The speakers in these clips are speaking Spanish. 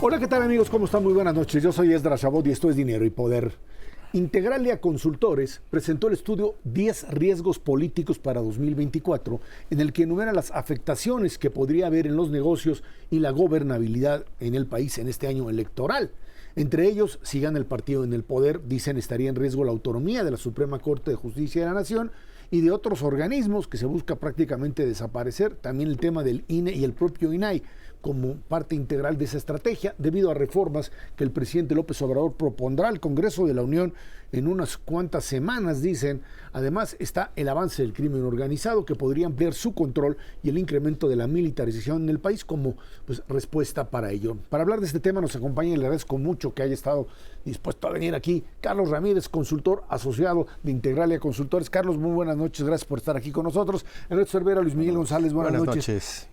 Hola, ¿qué tal amigos? ¿Cómo están? Muy buenas noches. Yo soy Esdra Chabot y esto es Dinero y Poder. Integralia Consultores presentó el estudio 10 riesgos políticos para 2024, en el que enumera las afectaciones que podría haber en los negocios y la gobernabilidad en el país en este año electoral. Entre ellos, si gana el partido en el poder, dicen estaría en riesgo la autonomía de la Suprema Corte de Justicia de la Nación y de otros organismos que se busca prácticamente desaparecer, también el tema del INE y el propio INAI como parte integral de esa estrategia, debido a reformas que el presidente López Obrador propondrá al Congreso de la Unión en unas cuantas semanas, dicen. Además está el avance del crimen organizado que podría ampliar su control y el incremento de la militarización en el país como pues, respuesta para ello. Para hablar de este tema nos acompaña y le agradezco mucho que haya estado dispuesto a venir aquí Carlos Ramírez, consultor asociado de Integralia Consultores. Carlos, muy buenas noches, gracias por estar aquí con nosotros. Enrique Cervera, Luis Miguel González, buenas, noches.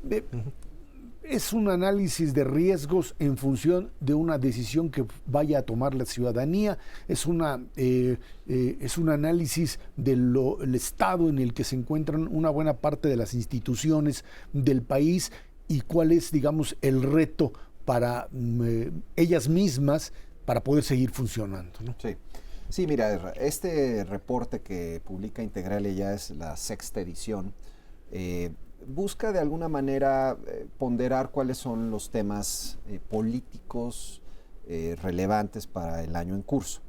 Es un análisis de riesgos en función de una decisión que vaya a tomar la ciudadanía, es, una, eh, eh, es un análisis del estado en el que se encuentran una buena parte de las instituciones del país y cuál es, digamos, el reto para mm, eh, ellas mismas para poder seguir funcionando. Sí. sí, mira, este reporte que publica Integrale ya es la sexta edición busca de alguna manera eh, ponderar cuáles son los temas eh, políticos eh, relevantes para el año en curso.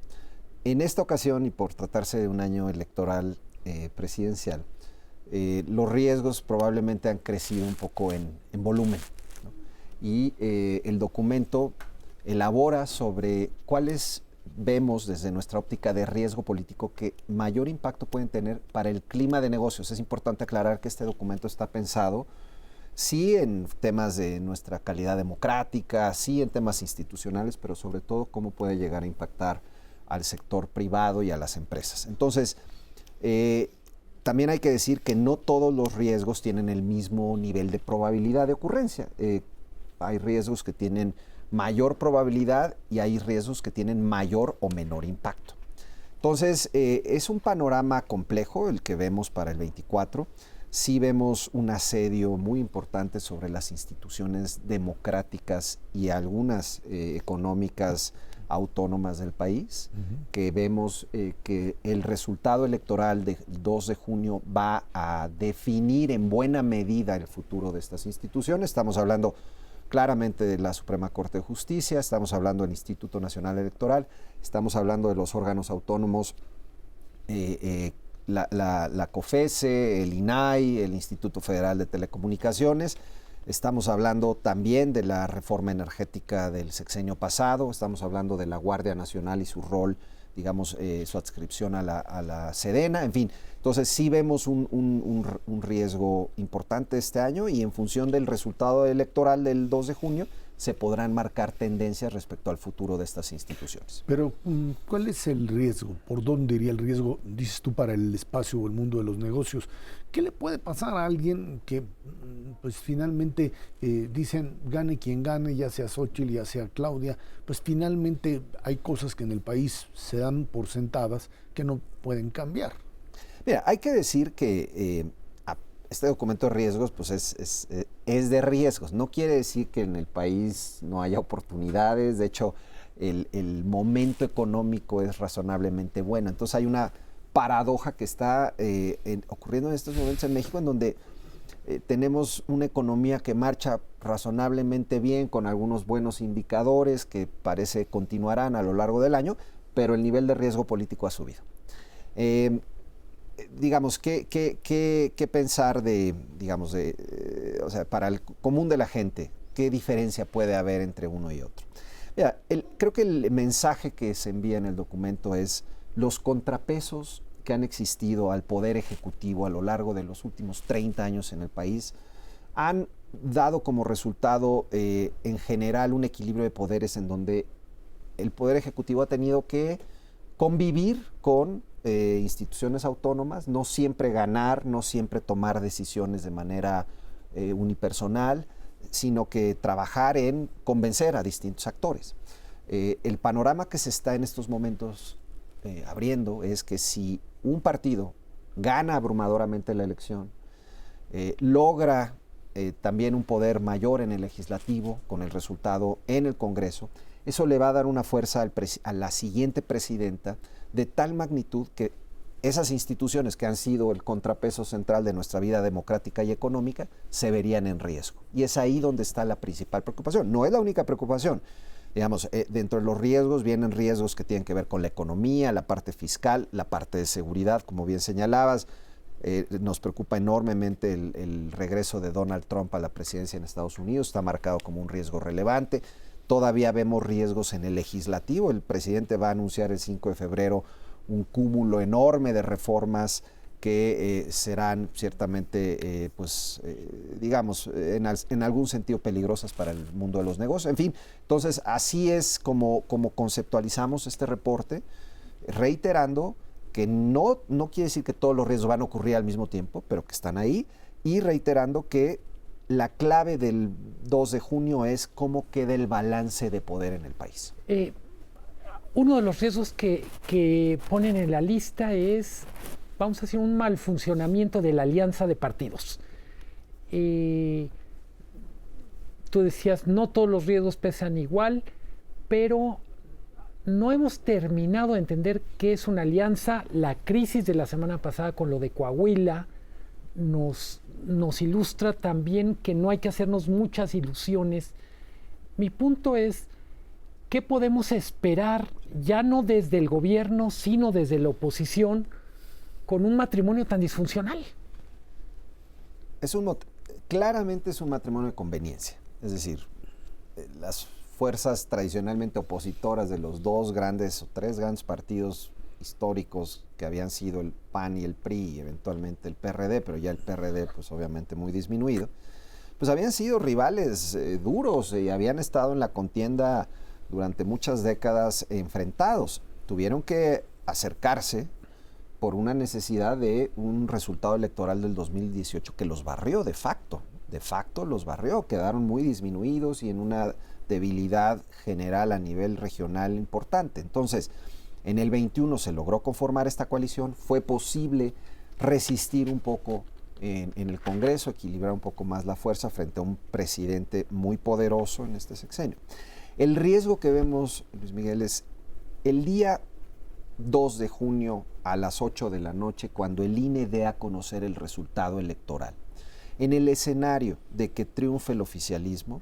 En esta ocasión, y por tratarse de un año electoral presidencial, los riesgos probablemente han crecido un poco en, volumen. Y el documento elabora sobre cuáles vemos desde nuestra óptica de riesgo político que mayor impacto pueden tener para el clima de negocios. Es importante aclarar que este documento está pensado sí en temas de nuestra calidad democrática, sí en temas institucionales, pero sobre todo cómo puede llegar a impactar al sector privado y a las empresas. Entonces, eh, también hay que decir que no todos los riesgos tienen el mismo nivel de probabilidad de ocurrencia. Eh, hay riesgos que tienen mayor probabilidad y hay riesgos que tienen mayor o menor impacto. Entonces, eh, es un panorama complejo el que vemos para el 24. Sí vemos un asedio muy importante sobre las instituciones democráticas y algunas eh, económicas autónomas del país, que vemos eh, que el resultado electoral del 2 de junio va a definir en buena medida el futuro de estas instituciones. Estamos hablando claramente de la Suprema Corte de Justicia, estamos hablando del Instituto Nacional Electoral, estamos hablando de los órganos autónomos, eh, eh, la, la, COFESE, el INAI, el Instituto Federal de Telecomunicaciones, estamos hablando también de la reforma energética del sexenio pasado, estamos hablando de la Guardia Nacional y su rol digamos, eh, su adscripción a la, a la, Sedena, en fin. Entonces sí vemos un, un, riesgo importante este año y en función del resultado electoral del 2 de junio, se podrán marcar tendencias respecto al futuro de estas instituciones. Pero, mm, ¿cuál es el riesgo? ¿Por dónde iría el riesgo, dices tú, para el espacio o el mundo de los negocios? ¿Qué le puede pasar a alguien que, mm, pues finalmente eh, dicen, gane quien gane, ya sea Xochitl, ya sea Claudia, pues finalmente hay cosas que en el país se dan por sentadas que no pueden cambiar? Mira, hay que decir que... Eh, este documento de riesgos pues es, eh, es, de riesgos. No quiere decir que en el país no haya oportunidades. De hecho, el, momento económico es razonablemente bueno. Entonces hay una paradoja que está eh, ocurriendo en estos momentos en México en donde eh, tenemos una economía que marcha razonablemente bien con algunos buenos indicadores que parece continuarán a lo largo del año, pero el nivel de riesgo político ha subido digamos, ¿qué, qué, pensar de, digamos, de, eh, o sea, para el común de la gente, qué diferencia puede haber entre uno y otro? Mira, creo que el mensaje que se envía en el documento es los contrapesos que han existido al poder ejecutivo a lo largo de los últimos 30 años en el país han dado como resultado eh, en general un equilibrio de poderes en donde el poder ejecutivo ha tenido que convivir con eh, instituciones autónomas, no siempre ganar, no siempre tomar decisiones de manera eh, unipersonal, sino que trabajar en convencer a distintos actores. Eh, el panorama que se está en estos momentos abriendo es que si un partido gana abrumadoramente la elección, logra también un poder mayor en el legislativo con el resultado en el Congreso, eso le va a dar una fuerza a la siguiente presidenta de tal magnitud que esas instituciones que han sido el contrapeso central de nuestra vida democrática y económica se verían en riesgo. Y es ahí donde está la principal preocupación. No es la única preocupación. Digamos, eh, dentro de los riesgos vienen riesgos que tienen que ver con la economía, la parte fiscal, la parte de seguridad, como bien señalabas. Eh, nos preocupa enormemente el, el regreso de Donald Trump a la presidencia en Estados Unidos, está marcado como un riesgo relevante. Todavía vemos riesgos en el legislativo. El presidente va a anunciar el 5 de febrero un cúmulo enorme de reformas que eh, serán ciertamente, eh, pues, eh, digamos, en, algún sentido peligrosas para el mundo de los negocios. En fin, entonces así es como, como conceptualizamos este reporte, reiterando que no, no quiere decir que todos los riesgos van a ocurrir al mismo tiempo, pero que están ahí, y reiterando que la clave del 2 de junio es cómo queda el balance de poder en el país uno de los riesgos que, ponen en la lista es, vamos a decir, un mal funcionamiento de la alianza de partidos. Eh, tú decías, no todos los riesgos pesan igual, pero no hemos terminado de entender qué es una alianza. La crisis de la semana pasada con lo de Coahuila nos, nos ilustra también que no hay que hacernos muchas ilusiones. Mi punto es, ¿qué podemos esperar, ya no desde el gobierno, sino desde la oposición, con un matrimonio tan disfuncional? Es un, claramente es un matrimonio de conveniencia. Es decir, eh, las fuerzas tradicionalmente opositoras de los dos grandes o tres grandes partidos históricos que habían sido el PAN y el PRI y eventualmente el PRD, pero ya el PRD pues obviamente muy disminuido, pues habían sido rivales eh, duros y habían estado en la contienda durante muchas décadas enfrentados. Tuvieron que acercarse por una necesidad de un resultado electoral del 2018 que los barrió de facto. De facto los barrió, quedaron muy disminuidos y en una debilidad general a nivel regional importante. Entonces, en el 21 se logró conformar esta coalición, fue posible resistir un poco en, el Congreso, equilibrar un poco más la fuerza frente a un presidente muy poderoso en este sexenio. El riesgo que vemos, Luis Miguel, es el día 2 de junio a las 8 de la noche, cuando el INE dé a conocer el resultado electoral. En el escenario de que triunfe el oficialismo,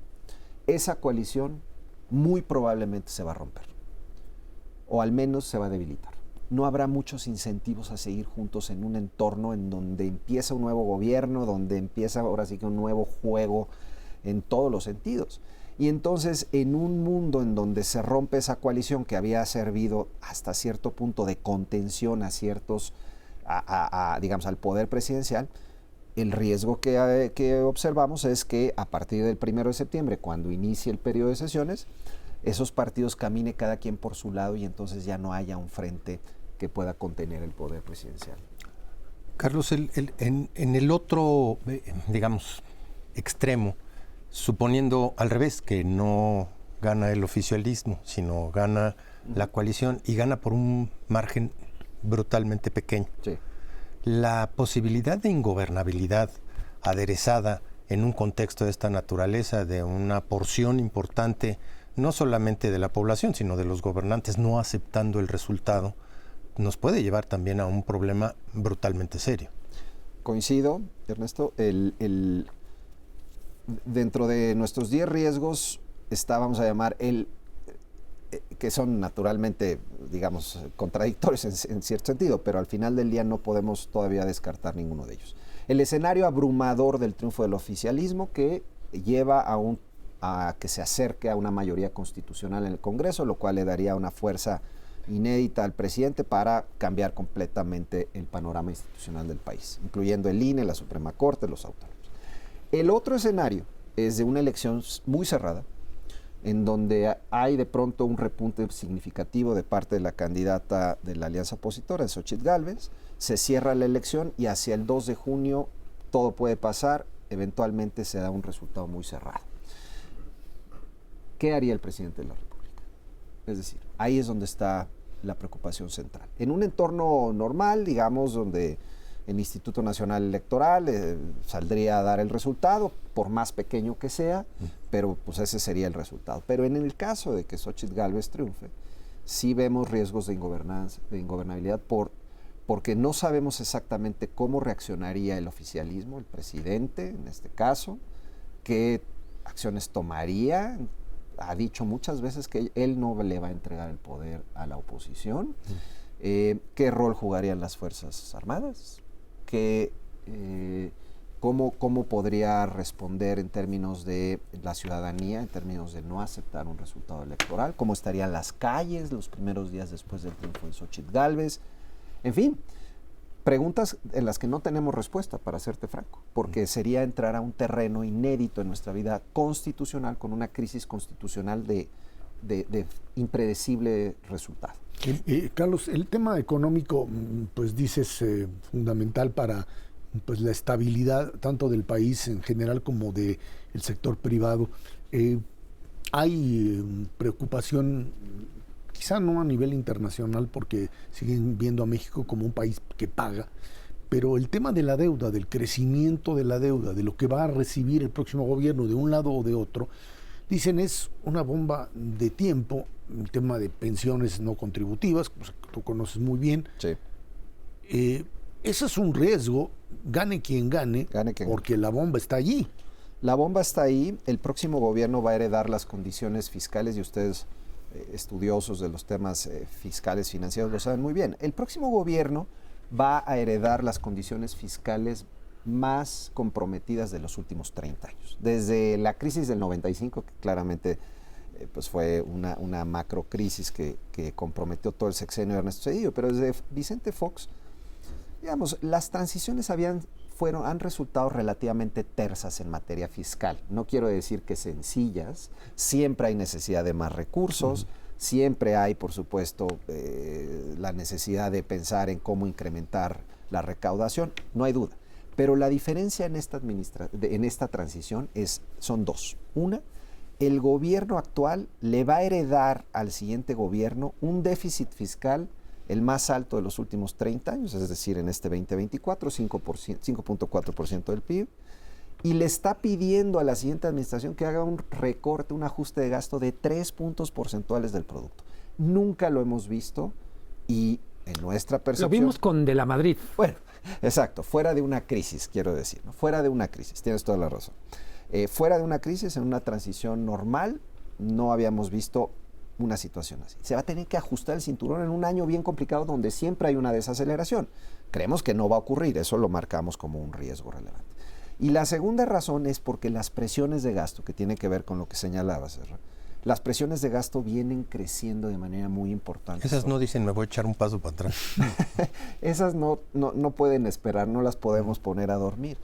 esa coalición muy probablemente se va a romper, o al menos se va a debilitar. No habrá muchos incentivos a seguir juntos en un entorno en donde empieza un nuevo gobierno, donde empieza ahora sí que un nuevo juego en todos los sentidos. Y entonces en un mundo en donde se rompe esa coalición que había servido hasta cierto punto de contención a ciertos, digamos, al poder presidencial, el riesgo que, que, observamos es que a partir del primero de septiembre, cuando inicie el periodo de sesiones, esos partidos camine cada quien por su lado y entonces ya no haya un frente que pueda contener el poder presidencial. Carlos, en, en, el otro, eh, digamos, extremo, suponiendo al revés, que no gana el oficialismo, sino gana la coalición y gana por un margen brutalmente pequeño. La posibilidad de ingobernabilidad aderezada en un contexto de esta naturaleza, de una porción importante, no solamente de la población, sino de los gobernantes no aceptando el resultado, nos puede llevar también a un problema brutalmente serio. Coincido, Ernesto, el, el dentro de nuestros 10 riesgos está, vamos a llamar, el eh, que son naturalmente, digamos, contradictorios en, cierto sentido, pero al final del día no podemos todavía descartar ninguno de ellos. El escenario abrumador del triunfo del oficialismo que lleva a, un, a que se acerque a una mayoría constitucional en el Congreso, lo cual le daría una fuerza inédita al presidente para cambiar completamente el panorama institucional del país, incluyendo el INE, la Suprema Corte, los autónomos. El otro escenario es de una elección muy cerrada, en donde hay de pronto un repunte significativo de parte de la candidata de la alianza opositora, Xochitl Galvez, se cierra la elección y hacia el 2 de junio todo puede pasar, eventualmente se da un resultado muy cerrado. ¿Qué haría el presidente de la República? Es decir, ahí es donde está la preocupación central. En un entorno normal, digamos, donde el Instituto Nacional Electoral eh, saldría a dar el resultado, por más pequeño que sea, pero pues ese sería el resultado. Pero en el caso de que Xochitl Galvez triunfe, sí vemos riesgos de, de ingobernabilidad por, porque no sabemos exactamente cómo reaccionaría el oficialismo, el presidente en este caso, qué acciones tomaría. Ha dicho muchas veces que él no le va a entregar el poder a la oposición. Eh, ¿Qué rol jugarían las Fuerzas Armadas? ¿Qué, eh, cómo, ¿Cómo podría responder en términos de la ciudadanía, en términos de no aceptar un resultado electoral? ¿Cómo estarían las calles los primeros días después del triunfo de Xochitl Galvez? En fin, preguntas en las que no tenemos respuesta, para serte franco, porque sería entrar a un terreno inédito en nuestra vida constitucional con una crisis constitucional de, impredecible resultado. Carlos, el tema económico, mm, pues dices, eh, fundamental para pues, la estabilidad tanto del país en general como del sector privado. Eh, hay mm, preocupación quizá no a nivel internacional porque siguen viendo a México como un país que paga, pero el tema de la deuda, del crecimiento de la deuda, de lo que va a recibir el próximo gobierno de un lado o de otro, dicen es una bomba de tiempo, el tema de pensiones no contributivas, pues, tú conoces muy bien. Sí. Eh, eso es un riesgo, gane quien gane, gane quien porque la bomba está allí. La bomba está ahí, el próximo gobierno va a heredar las condiciones fiscales y ustedes estudiosos de los temas eh, fiscales financieros lo saben muy bien. El próximo gobierno va a heredar las condiciones fiscales más comprometidas de los últimos 30 años. Desde la crisis del 95, que claramente eh, pues fue una, una macro crisis que, que, comprometió todo el sexenio de Ernesto Cedillo, pero desde Vicente Fox, digamos, las transiciones habían fueron, han resultado relativamente tersas en materia fiscal. No quiero decir que sencillas, siempre hay necesidad de más recursos, siempre hay, por supuesto, eh, la necesidad de pensar en cómo incrementar la recaudación, no hay duda. Pero la diferencia en esta, en esta transición es, son dos. Una, el gobierno actual le va a heredar al siguiente gobierno un déficit fiscal el más alto de los últimos 30 años, es decir, en este 2024, 5.4% del PIB, y le está pidiendo a la siguiente administración que haga un recorte, un ajuste de gasto de 3 puntos porcentuales del producto. Nunca lo hemos visto y en nuestra percepción... Lo vimos con De la Madrid. Bueno, exacto, fuera de una crisis, quiero decir, fuera de una crisis, tienes toda la razón. Eh, fuera de una crisis, en una transición normal, no habíamos visto una situación así. Se va a tener que ajustar el cinturón en un año bien complicado donde siempre hay una desaceleración. Creemos que no va a ocurrir, eso lo marcamos como un riesgo relevante. Y la segunda razón es porque las presiones de gasto, que tiene que ver con lo que señalabas, las presiones de gasto vienen creciendo de manera muy importante. Esas no dicen me voy a echar un paso para atrás. Esas no, no, no pueden esperar, no las podemos poner a dormir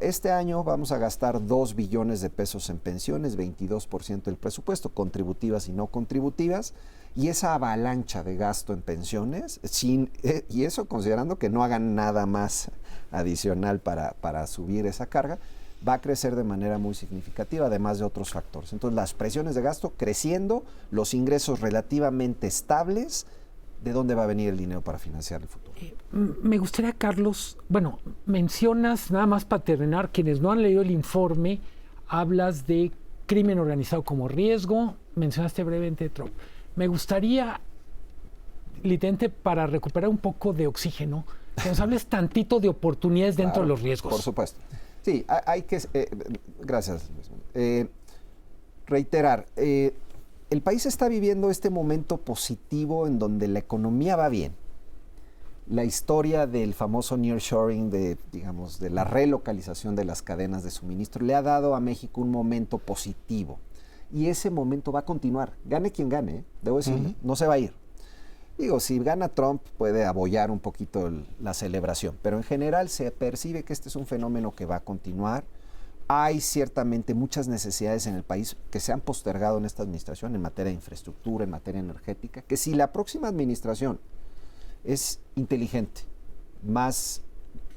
este año vamos a gastar 2 billones de pesos en pensiones, 22% del presupuesto, contributivas y no contributivas, y esa avalancha de gasto en pensiones, sin, eh, y eso considerando que no hagan nada más adicional para, para subir esa carga, va a crecer de manera muy significativa, además de otros factores. Entonces, las presiones de gasto creciendo, los ingresos relativamente estables, ¿de dónde va a venir el dinero para financiar el futuro? Eh, me gustaría, Carlos, bueno, mencionas, nada más para terminar, quienes no han leído el informe, hablas de crimen organizado como riesgo, mencionaste brevemente Trump. Me gustaría, Litente, para recuperar un poco de oxígeno, que nos hables tantito de oportunidades dentro de los riesgos. Por supuesto. Sí, hay que... Eh, gracias. Eh, reiterar, el país está viviendo este momento positivo en donde la economía va bien. La historia del famoso nearshoring, de, digamos, de la relocalización de las cadenas de suministro, le ha dado a México un momento positivo. Y ese momento va a continuar. Gane quien gane, ¿eh? debo decirle, no se va a ir. Digo, si gana Trump puede abollar un poquito la celebración, pero en general se percibe que este es un fenómeno que va a continuar hay ciertamente muchas necesidades en el país que se han postergado en esta administración en materia de infraestructura, en materia energética, que si la próxima administración es inteligente, más,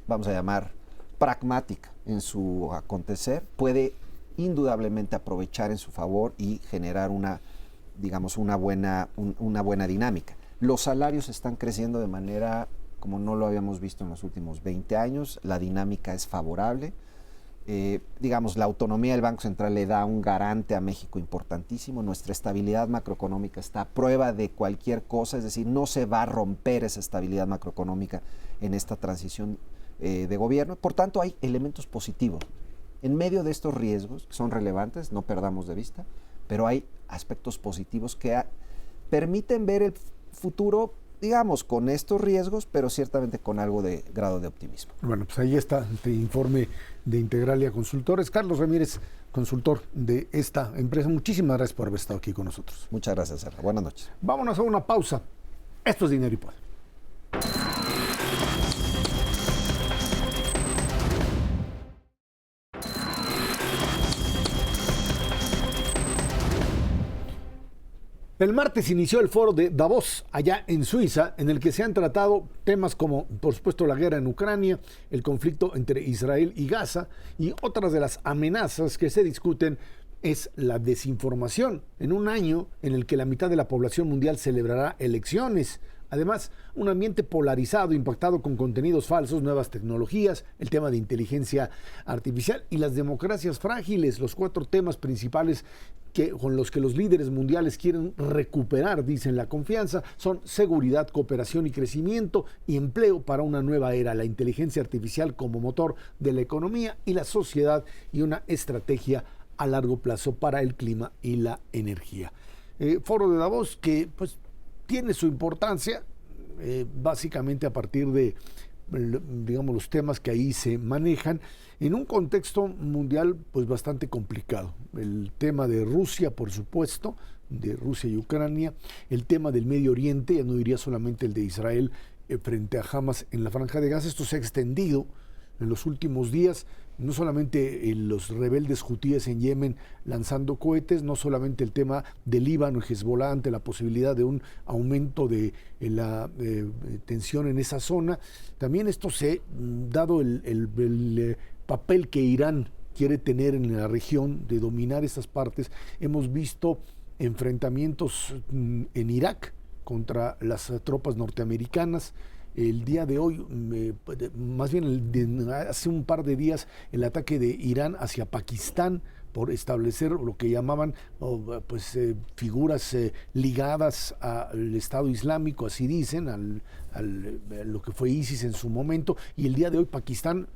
vamos a llamar, pragmática en su acontecer, puede indudablemente aprovechar en su favor y generar una, digamos, una buena, una buena dinámica. Los salarios están creciendo de manera como no lo habíamos visto en los últimos 20 años, la dinámica es favorable. Eh, digamos, la autonomía del Banco Central le da un garante a México importantísimo. Nuestra estabilidad macroeconómica está a prueba de cualquier cosa, es decir, no se va a romper esa estabilidad macroeconómica en esta transición eh, de gobierno. Por tanto, hay elementos positivos. En medio de estos riesgos, que son relevantes, no perdamos de vista, pero hay aspectos positivos que permiten ver el futuro digamos, con estos riesgos, pero ciertamente con algo de grado de optimismo. Bueno, pues ahí está este informe de Integralia Consultores. Carlos Ramírez, consultor de esta empresa, muchísimas gracias por haber estado aquí con nosotros. Muchas gracias, Serra. Buenas noches. Vámonos a una pausa. Esto es Dinero y Poder. El martes inició el foro de Davos, allá en Suiza, en el que se han tratado temas como, por supuesto, la guerra en Ucrania, el conflicto entre Israel y Gaza y otras de las amenazas que se discuten es la desinformación, en un año en el que la mitad de la población mundial celebrará elecciones. Además, un ambiente polarizado, impactado con contenidos falsos, nuevas tecnologías, el tema de inteligencia artificial y las democracias frágiles, los cuatro temas principales con los que los líderes mundiales quieren recuperar, dicen la confianza, son seguridad, cooperación y crecimiento y empleo para una nueva era, la inteligencia artificial como motor de la economía y la sociedad y una estrategia a largo plazo para el clima y la energía. Eh, foro de Davos que pues tiene su importancia, eh, básicamente a partir de, digamos, los temas que ahí se manejan en un contexto mundial pues bastante complicado. El tema de Rusia, por supuesto, de Rusia y Ucrania, el tema del Medio Oriente, ya no diría solamente el de Israel eh, frente a Hamas en la franja de Gaza, esto se ha extendido en los últimos días no solamente los rebeldes hutíes en Yemen lanzando cohetes, no solamente el tema del Líbano y Hezbollah ante la posibilidad de un aumento de, la eh, tensión en esa zona, también esto se, mm, dado el, eh, papel que Irán quiere tener en la región de dominar esas partes, hemos visto enfrentamientos mm, en Irak contra las tropas norteamericanas, el día de hoy, más bien hace un par de días, el ataque de Irán hacia Pakistán por establecer lo que llamaban pues eh, figuras eh, ligadas al Estado Islámico, así dicen, al, al, lo que fue ISIS en su momento, y el día de hoy Pakistán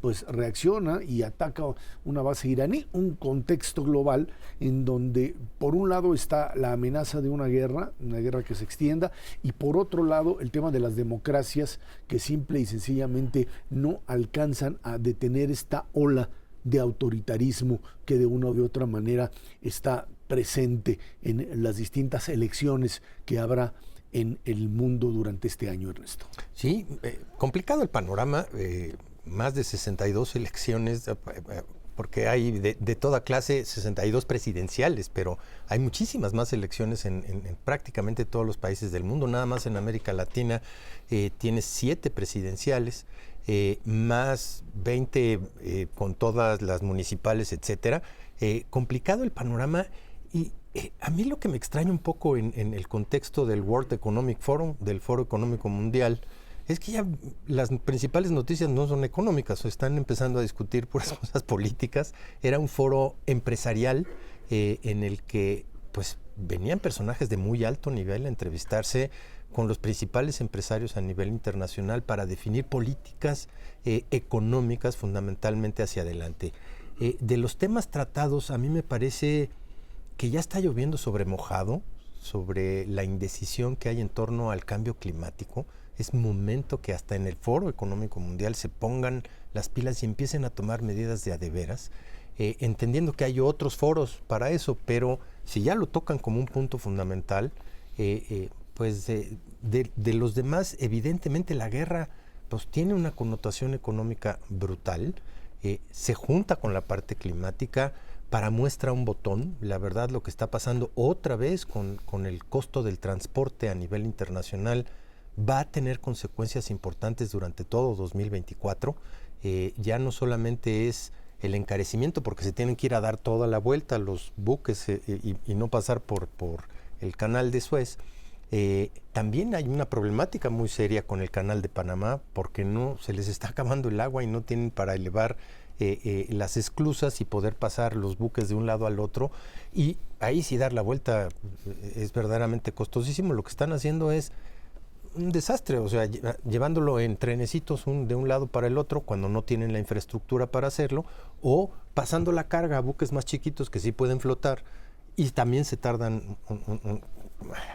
pues reacciona y ataca una base iraní, un contexto global en donde por un lado está la amenaza de una guerra, una guerra que se extienda, y por otro lado el tema de las democracias que simple y sencillamente no alcanzan a detener esta ola de autoritarismo que de una u otra manera está presente en las distintas elecciones que habrá en el mundo durante este año, Ernesto. Sí, eh, complicado el panorama. Eh, más de 62 elecciones, eh, eh, porque hay de, toda clase 62 presidenciales, pero hay muchísimas más elecciones en, prácticamente todos los países del mundo. Nada más en América Latina eh, tiene siete presidenciales, más 20 con todas las municipales, etcétera. complicado el panorama y a mí lo que me extraña un poco en, en el contexto del World Economic Forum, del Foro Económico Mundial, es que ya las principales noticias no son económicas, o están empezando a discutir puras cosas políticas. Era un foro empresarial eh, en el que pues venían personajes de muy alto nivel a entrevistarse con los principales empresarios a nivel internacional para definir políticas eh, económicas fundamentalmente hacia adelante. Eh, de los temas tratados, a mí me parece que ya está lloviendo sobre mojado, sobre la indecisión que hay en torno al cambio climático es momento que hasta en el Foro Económico Mundial se pongan las pilas y empiecen a tomar medidas de adeveras, eh, entendiendo que hay otros foros para eso, pero si ya lo tocan como un punto fundamental, eh, eh, pues de, los demás, evidentemente la guerra pues, tiene una connotación económica brutal, se junta con la parte climática, para muestra un botón, la verdad lo que está pasando otra vez con, con el costo del transporte a nivel internacional, va a tener consecuencias importantes durante todo 2024. eh, ya no solamente es el encarecimiento, porque se tienen que ir a dar toda la vuelta los buques eh, y, no pasar por, por el canal de Suez, eh, también hay una problemática muy seria con el canal de Panamá porque no se les está acabando el agua y no tienen para elevar las esclusas y poder pasar los buques de un lado al otro. Y ahí sí dar la vuelta es verdaderamente costosísimo. Lo que están haciendo es un desastre, o sea, llevándolo en trenecitos de un lado para el otro cuando no tienen la infraestructura para hacerlo, o pasando la carga a buques más chiquitos que sí pueden flotar y también se tardan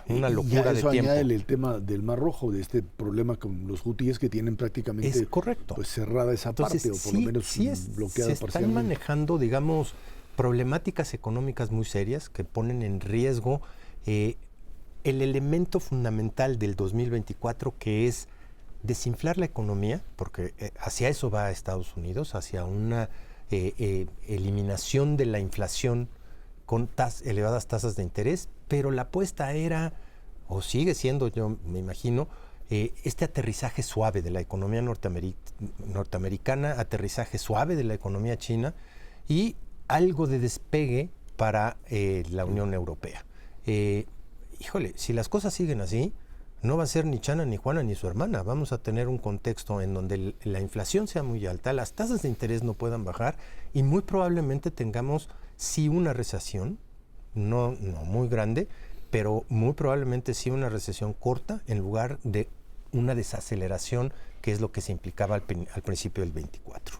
una locura eso de tiempo. añade el tema del Mar Rojo, de este problema con los hutíes que tienen prácticamente es correcto. Pues, cerrada esa parte, o por lo menos sí es, bloqueada se están manejando, digamos, problemáticas económicas muy serias que ponen en riesgo eh, el elemento fundamental del 2024 que es desinflar la economía, porque eh, hacia eso va Estados Unidos, hacia una eh, eliminación de la inflación con tas elevadas tasas de interés, pero la apuesta era, o sigue siendo, yo me imagino, eh, este aterrizaje suave de la economía norteamericana, aterrizaje suave de la economía china y algo de despegue para eh, la Unión Europea. Híjole, si las cosas siguen así, no va a ser ni Chana, ni Juana, ni su hermana. Vamos a tener un contexto en donde la inflación sea muy alta, las tasas de interés no puedan bajar y muy probablemente tengamos sí una recesión, no, no muy grande, pero muy probablemente sí una recesión corta en lugar de una desaceleración, que es lo que se implicaba al, al principio del 24.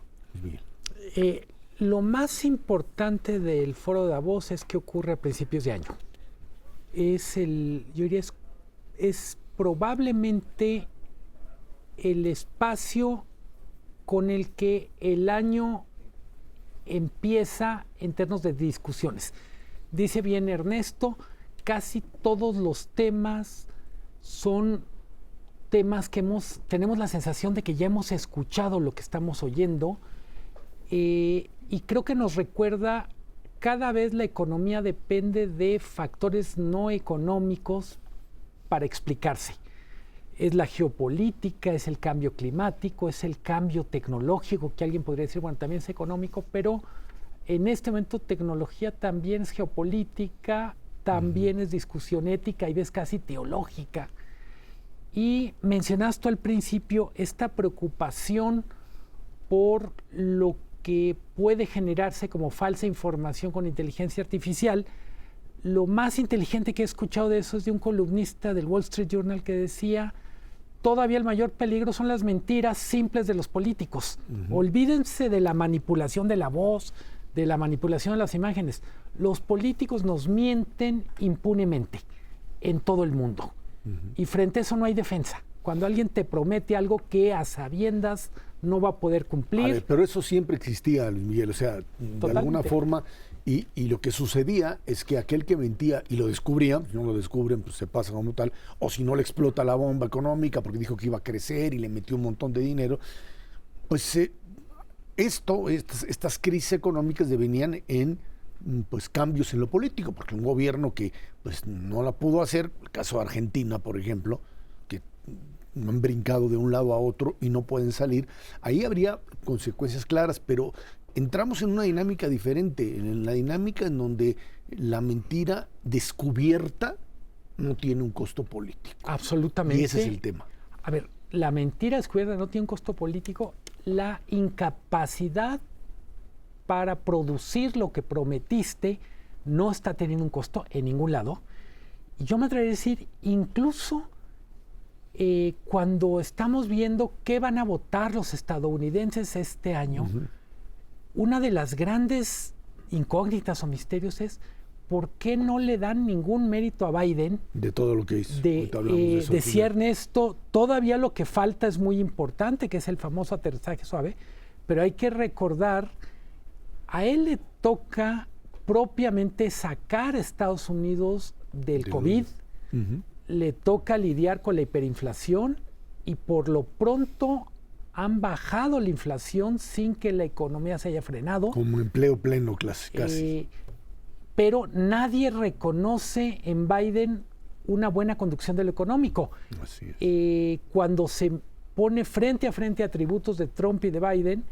Eh, lo más importante del foro de Davos es que ocurre a principios de año. Es el, yo diría, es, probablemente el espacio con el que el año empieza en términos de discusiones. Dice bien Ernesto, casi todos los temas son temas que hemos, tenemos la sensación de que ya hemos escuchado lo que estamos oyendo eh, y creo que nos recuerda cada vez la economía depende de factores no económicos para explicarse es la geopolítica, es el cambio climático, es el cambio tecnológico, que alguien podría decir, bueno, también es económico, pero en este momento tecnología también es geopolítica, también es discusión ética y ves casi teológica. Y mencionaste al principio esta preocupación por lo que puede generarse como falsa información con inteligencia artificial. Lo más inteligente que he escuchado de eso es de un columnista del Wall Street Journal que decía, todavía el mayor peligro son las mentiras simples de los políticos. Olvídense de la manipulación de la voz, de la manipulación de las imágenes. Los políticos nos mienten impunemente en todo el mundo. Y frente a eso no hay defensa. Cuando alguien te promete algo que a sabiendas no va a poder cumplir. pero eso siempre existía, Miguel. O sea, de alguna forma y, lo que sucedía es que aquel que mentía y lo descubría, si no lo descubren, pues se pasa como tal, o si no le explota la bomba económica porque dijo que iba a crecer y le metió un montón de dinero, pues esto, estas, estas, crisis económicas devenían en mm, pues cambios en lo político, porque un gobierno que pues no la pudo hacer, el caso de Argentina, por ejemplo, han brincado de un lado a otro y no pueden salir, ahí habría consecuencias claras, pero entramos en una dinámica diferente, en la dinámica en donde la mentira descubierta no tiene un costo político. Absolutamente. Y ese es el tema. A ver, la mentira descubierta no tiene un costo político, la incapacidad para producir lo que prometiste no está teniendo un costo en ningún lado. Y yo me atrevería a decir, incluso eh, cuando estamos viendo qué van a votar los estadounidenses este año, una de las grandes incógnitas o misterios es por qué no le dan ningún mérito a Biden. De todo lo que hizo. De, eh, decía Ernesto, todavía lo que falta es muy importante, que es el famoso aterrizaje suave, pero hay que recordar, a él le toca propiamente sacar a Estados Unidos del COVID, le toca lidiar con la hiperinflación y por lo pronto han bajado la inflación sin que la economía se haya frenado. Como empleo pleno, casi. Eh, pero nadie reconoce en Biden una buena conducción de lo económico. Así es. Eh, cuando se pone frente a frente atributos de Trump y de Biden,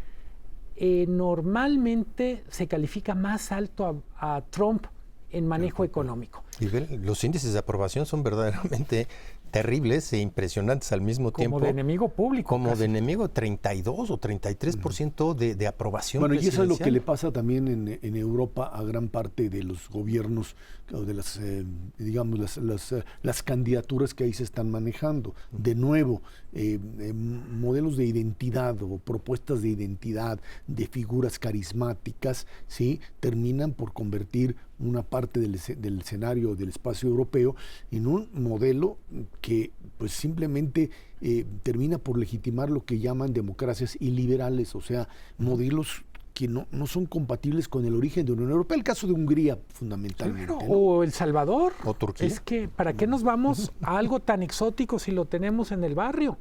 eh, normalmente se califica más alto a, a Trump en manejo económico. Los índices de aprobación son verdaderamente terribles e impresionantes al mismo tiempo. Como de enemigo público. Como casi. de enemigo, 32 o 33% de, de aprobación. Bueno, y eso es lo que le pasa también en, en Europa a gran parte de los gobiernos, o de las, eh, digamos, las, las, eh, las candidaturas que ahí se están manejando. De nuevo, eh, eh, modelos de identidad o propuestas de identidad, de figuras carismáticas, ¿sí? terminan por convertir una parte del, del escenario del espacio europeo en un modelo que pues simplemente eh, termina por legitimar lo que llaman democracias iliberales, o sea, modelos que no, no son compatibles con el origen de la Unión Europea. El caso de Hungría, fundamentalmente. Claro, ¿no? O El Salvador. O Turquía. Es que, ¿para qué nos vamos a algo tan exótico si lo tenemos en el barrio?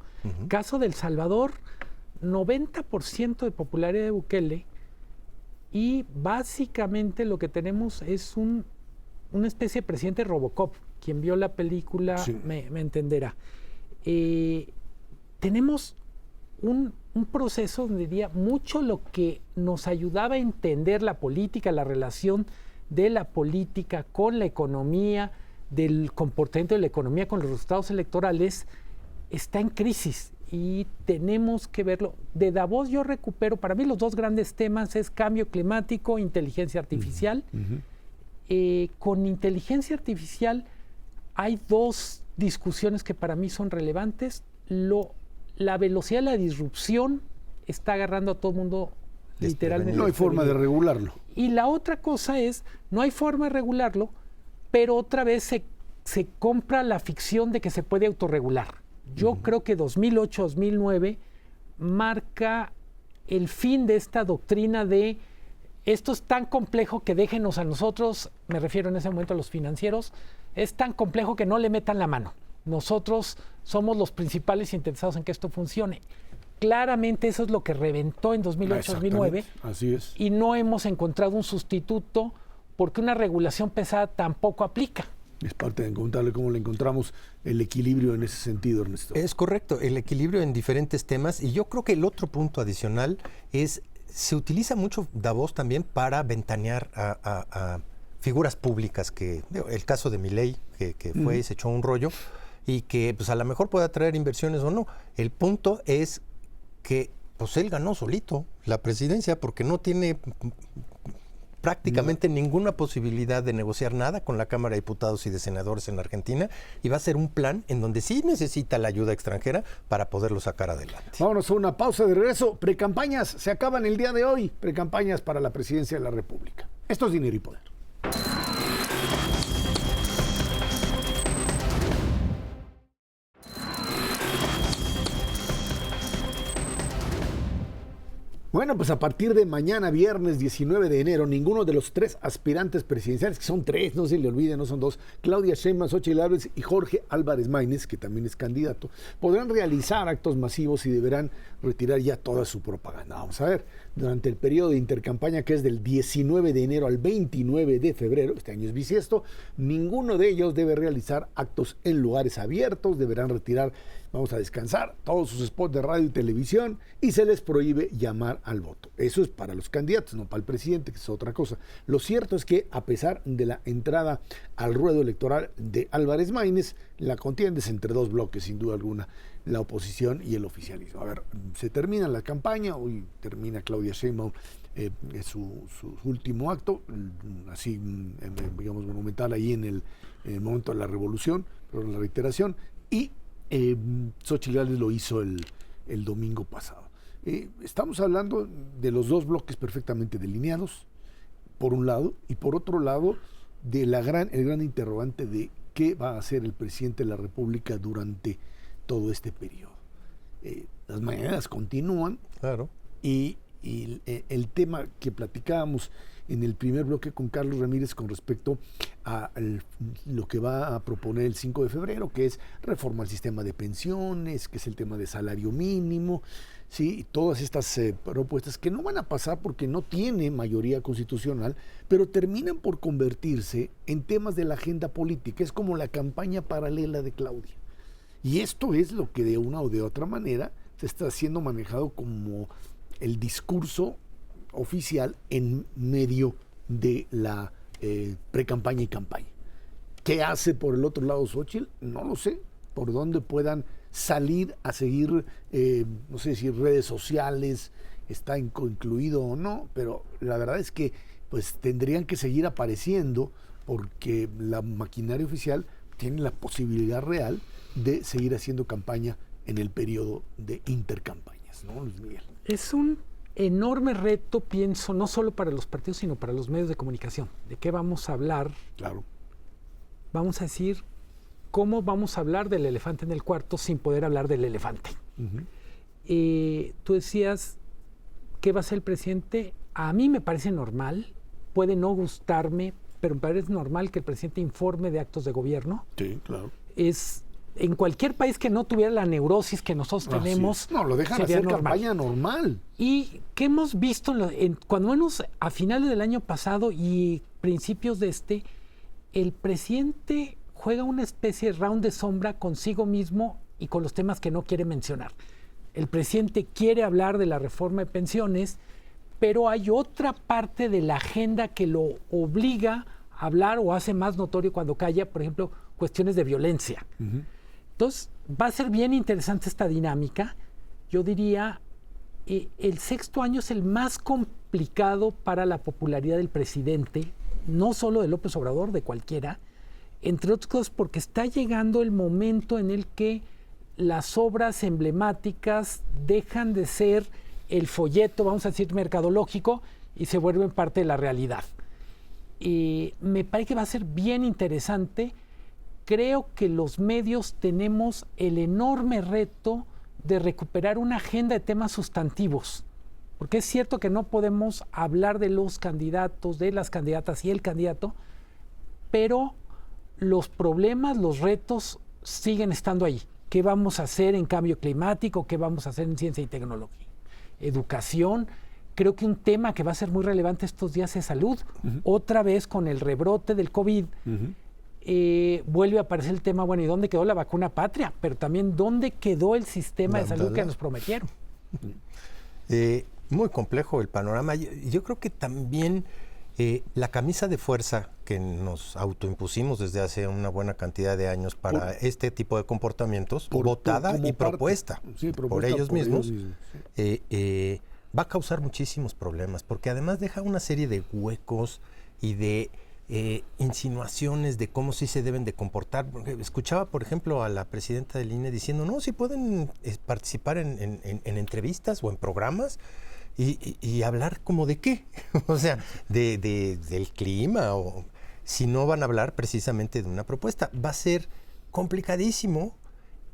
Caso del Salvador, 90% de popularidad de Bukele y básicamente lo que tenemos es un, una especie de presidente Robocop. Quien vio la película Sí. me, me entenderá. Eh, tenemos un, un proceso donde diría mucho lo que nos ayudaba a entender la política, la relación de la política con la economía, del comportamiento de la economía con los resultados electorales, está en crisis y tenemos que verlo. De Davos yo recupero, para mí los dos grandes temas es cambio climático, inteligencia artificial. Eh, con inteligencia artificial hay dos discusiones que para mí son relevantes. Lo, la velocidad de la disrupción está agarrando a todo el mundo literalmente. No hay forma de regularlo. Y la otra cosa es, no hay forma de regularlo, pero otra vez se, se compra la ficción de que se puede autorregular. Yo creo que 2008-2009 marca el fin de esta doctrina de esto es tan complejo que déjenos a nosotros, me refiero en ese momento a los financieros, es tan complejo que no le metan la mano. Nosotros somos los principales interesados en que esto funcione. Claramente eso es lo que reventó en 2008-2009 Exactamente, Así es. y no hemos encontrado un sustituto porque una regulación pesada tampoco aplica. Es parte de encontrarle cómo le encontramos el equilibrio en ese sentido, Ernesto. Es correcto, el equilibrio en diferentes temas y yo creo que el otro punto adicional es, se utiliza mucho Davos también para ventanear a, a- a figuras públicas, que el caso de Milei, que, que fue y se echó un rollo y que pues a lo mejor puede atraer inversiones o no. El punto es que pues él ganó solito la presidencia porque no tiene prácticamente ninguna posibilidad de negociar nada con la Cámara de Diputados y de Senadores en Argentina y va a ser un plan en donde sí necesita la ayuda extranjera para poderlo sacar adelante. Vámonos a una pausa de regreso. Precampañas se acaban el día de hoy. Precampañas para la presidencia de la República. Esto es dinero y poder. Bueno, pues a partir de mañana, viernes 19 de enero, ninguno de los tres aspirantes presidenciales, que son tres, no se le olvide, no son dos, Claudia Sheinbaum, Xochitl Álvarez y Jorge Álvarez Maínez, que también es candidato, podrán realizar actos masivos y deberán retirar ya toda su propaganda. Vamos a ver, durante el periodo de intercampaña, que es del 19 de enero al 29 de febrero, este año es bisiesto, ninguno de ellos debe realizar actos en lugares abiertos, deberán retirar, vamos a descansar, todos sus spots de radio y televisión y se les prohíbe llamar al voto. Eso es para los candidatos, no para el presidente, que es otra cosa. Lo cierto es que a pesar de la entrada al ruedo electoral de Álvarez Maínez, la contienda es entre dos bloques, sin duda alguna, la oposición y el oficialismo. A ver, se termina la campaña, hoy termina Claudia Sheinbaum eh, su, su último acto, mm, así, mm, digamos, monumental ahí en el, en el momento de la revolución, pero la reiteración, y eh, Xochitl lo hizo el, el domingo pasado. Eh, estamos hablando de los dos bloques perfectamente delineados, por un lado, y por otro lado, de la gran, el gran interrogante de qué va a hacer el presidente de la República durante todo este periodo. Eh, las mañanas continúan Claro. y el, eh, el tema que platicábamos en el primer bloque con Carlos Ramírez con respecto a lo que va a proponer el 5 de febrero, que es reforma al sistema de pensiones, que es el tema de salario mínimo, ¿sí? Todas estas eh, propuestas que no van a pasar porque no tiene mayoría constitucional, pero terminan por convertirse en temas de la agenda política. Es como la campaña paralela de Claudia. Y esto es lo que de una o de otra manera se está siendo manejado como el discurso oficial en medio de la eh, pre-campaña y campaña. ¿Qué hace por el otro lado Xochitl? No lo sé. Por dónde puedan salir a seguir, eh, no sé si redes sociales, está incluido o no, pero la verdad es que pues tendrían que seguir apareciendo porque la maquinaria oficial tiene la posibilidad real de seguir haciendo campaña en el periodo de intercampañas, ¿no, Luis Miguel? Es un enorme reto, pienso, no solo para los partidos, sino para los medios de comunicación. ¿De qué vamos a hablar? Claro. Vamos a decir, ¿cómo vamos a hablar del elefante en el cuarto sin poder hablar del elefante? Eh, tú decías, ¿qué va a ser el presidente? A mí me parece normal, puede no gustarme, pero me parece normal que el presidente informe de actos de gobierno. Sí, claro. Es en cualquier país que no tuviera la neurosis que nosotros tenemos. No, lo dejan hacer normal. campaña normal. Y que hemos visto en, cuando menos a finales del año pasado y principios de este, el presidente juega una especie de round de sombra consigo mismo y con los temas que no quiere mencionar. El presidente quiere hablar de la reforma de pensiones, pero hay otra parte de la agenda que lo obliga a hablar o hace más notorio cuando calla, por ejemplo, cuestiones de violencia. Entonces, va a ser bien interesante esta dinámica. Yo diría, eh, el sexto año es el más complicado para la popularidad del presidente, no solo de López Obrador, de cualquiera, entre otras cosas porque está llegando el momento en el que las obras emblemáticas dejan de ser el folleto, vamos a decir, mercadológico y se vuelven parte de la realidad. Y me parece que va a ser bien interesante creo que los medios tenemos el enorme reto de recuperar una agenda de temas sustantivos. Porque es cierto que no podemos hablar de los candidatos, de las candidatas y el candidato, pero los problemas, los retos siguen estando ahí. ¿Qué vamos a hacer en cambio climático? ¿Qué vamos a hacer en ciencia y tecnología? Educación. Creo que un tema que va a ser muy relevante estos días es salud. Otra vez con el rebrote del COVID. Eh, vuelve a aparecer el tema, bueno, ¿y dónde quedó la vacuna patria? Pero también, ¿dónde quedó el sistema de salud que nos prometieron? Eh, muy complejo el panorama. Yo, creo que también eh, la camisa de fuerza que nos autoimpusimos desde hace una buena cantidad de años para este tipo de comportamientos, votada y propuesta, por ellos mismos, va a causar muchísimos problemas, porque además deja una serie de huecos y de eh, insinuaciones de cómo sí se deben de comportar. escuchaba, por ejemplo, a la presidenta del INE diciendo, no, si pueden eh, participar en, entrevistas o en programas y, hablar como de qué, o sea, de, del clima o si no van a hablar precisamente de una propuesta. Va a ser complicadísimo